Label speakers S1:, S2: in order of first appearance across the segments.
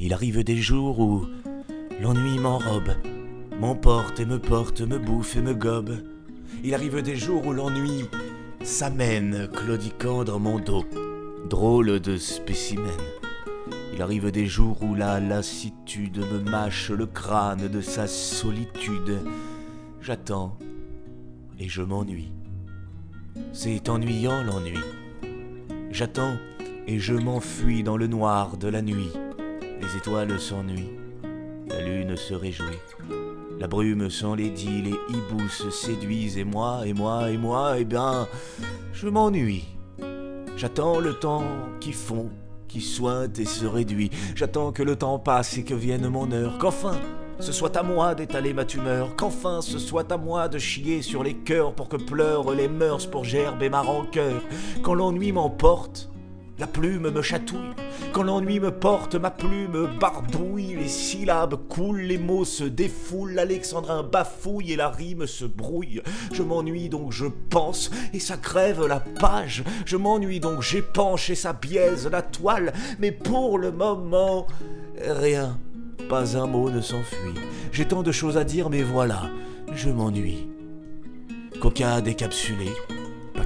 S1: Il arrive des jours où l'ennui m'enrobe, m'emporte et me porte, me bouffe et me gobe. Il arrive des jours où l'ennui s'amène, claudiquant dans mon dos. Drôle de spécimen. Il arrive des jours où la lassitude me mâche le crâne de sa solitude. J'attends et je m'ennuie. C'est ennuyant l'ennui. J'attends et je m'enfuis dans le noir de la nuit. Les étoiles s'ennuient, la lune se réjouit. La brume s'enlaidit, les hiboux se séduisent, et moi, et moi, et moi, eh bien, je m'ennuie. J'attends le temps qui fond, qui sointe et se réduit. J'attends que le temps passe et que vienne mon heure, qu'enfin ce soit à moi d'étaler ma tumeur, qu'enfin ce soit à moi de chier sur les cœurs pour que pleurent les mœurs pour gerber ma rancœur. Quand l'ennui m'emporte, la plume me chatouille, quand l'ennui me porte, ma plume barbouille, les syllabes coulent, les mots se défoulent, l'alexandrin bafouille et la rime se brouille. Je m'ennuie donc je pense, et ça crève la page. Je m'ennuie donc j'épanche et ça biaise la toile. Mais pour le moment, rien, pas un mot ne s'enfuit. J'ai tant de choses à dire, mais voilà, je m'ennuie. Coca décapsulé,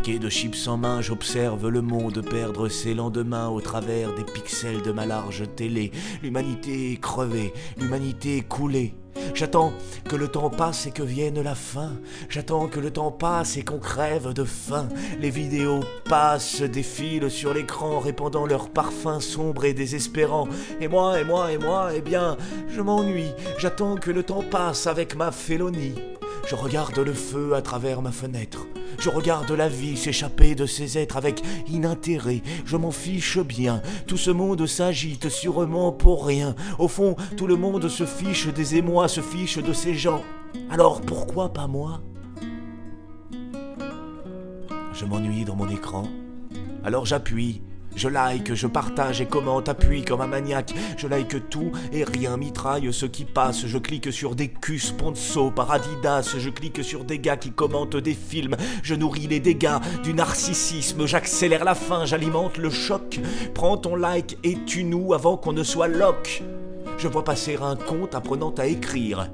S1: De chips en main, j'observe le monde perdre ses lendemains au travers des pixels de ma large télé. L'humanité est crevée, l'humanité est coulée. J'attends que le temps passe et que vienne la fin. J'attends que le temps passe et qu'on crève de faim. Les vidéos passent, défilent sur l'écran, répandant leur parfum sombre et désespérant. Et moi, et moi, et moi, eh bien, je m'ennuie. J'attends que le temps passe avec ma félonie. Je regarde le feu à travers ma fenêtre. Je regarde la vie s'échapper de ses êtres avec inintérêt. Je m'en fiche bien. Tout ce monde s'agite sûrement pour rien. Au fond, tout le monde se fiche des émois, se fiche de ces gens. Alors pourquoi pas moi? Je m'ennuie dans mon écran. Alors j'appuie je like, je partage et commente, appuie comme un maniaque. Je like tout et rien, mitraille ce qui passe. Je clique sur des culs sponsor par Adidas. Je clique sur des gars qui commentent des films. Je nourris les dégâts du narcissisme. J'accélère la fin, j'alimente le choc. Prends ton like et tue-nous avant qu'on ne soit lock. Je vois passer un compte apprenant à écrire.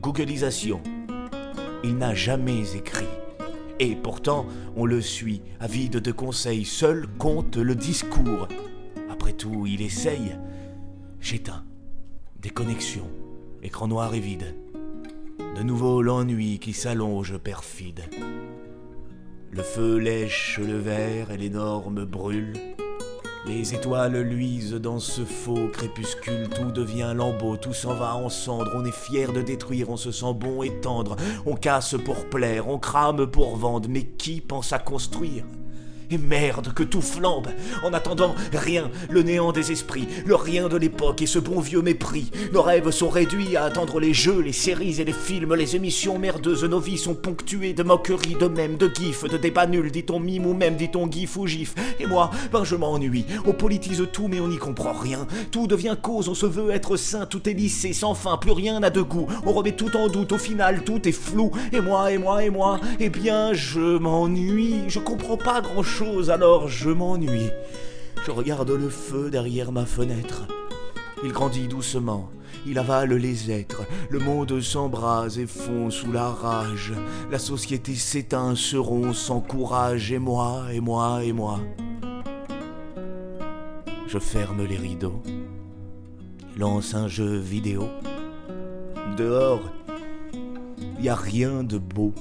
S1: Googleisation. Il n'a jamais écrit. Et pourtant, on le suit, avide de conseils, seul compte le discours. Après tout, il essaye. J'éteins. Déconnexion. Écran noir et vide. De nouveau l'ennui qui s'allonge perfide. Le feu lèche le verre et les normes brûlent. Les étoiles luisent dans ce faux crépuscule, tout devient lambeau, tout s'en va en cendres, on est fier de détruire, on se sent bon et tendre, on casse pour plaire, on crame pour vendre, mais qui pense à construire? Et merde, que tout flambe. En attendant, rien, le néant des esprits, le rien de l'époque et ce bon vieux mépris. Nos rêves sont réduits à attendre les jeux, les séries et les films, les émissions merdeuses. Nos vies sont ponctuées de moqueries, de mèmes, de gifs, de débats nuls, dit-on mime ou même dit-on gif ou gif. Et moi, ben je m'ennuie. On politise tout, mais on n'y comprend rien. Tout devient cause, on se veut être saint, tout est lissé, sans fin, plus rien n'a de goût. On remet tout en doute, au final, tout est flou. Et moi, et moi, et moi, eh bien, je m'ennuie. Je comprends pas alors je m'ennuie. Je regarde le feu derrière ma fenêtre. Il grandit doucement, il avale les êtres, le monde s'embrase et fond sous la rage. La société s'éteint, se rompt sans courage, et moi, et moi, et moi. Je ferme les rideaux, lance un jeu vidéo. Dehors, il n'y a rien de beau.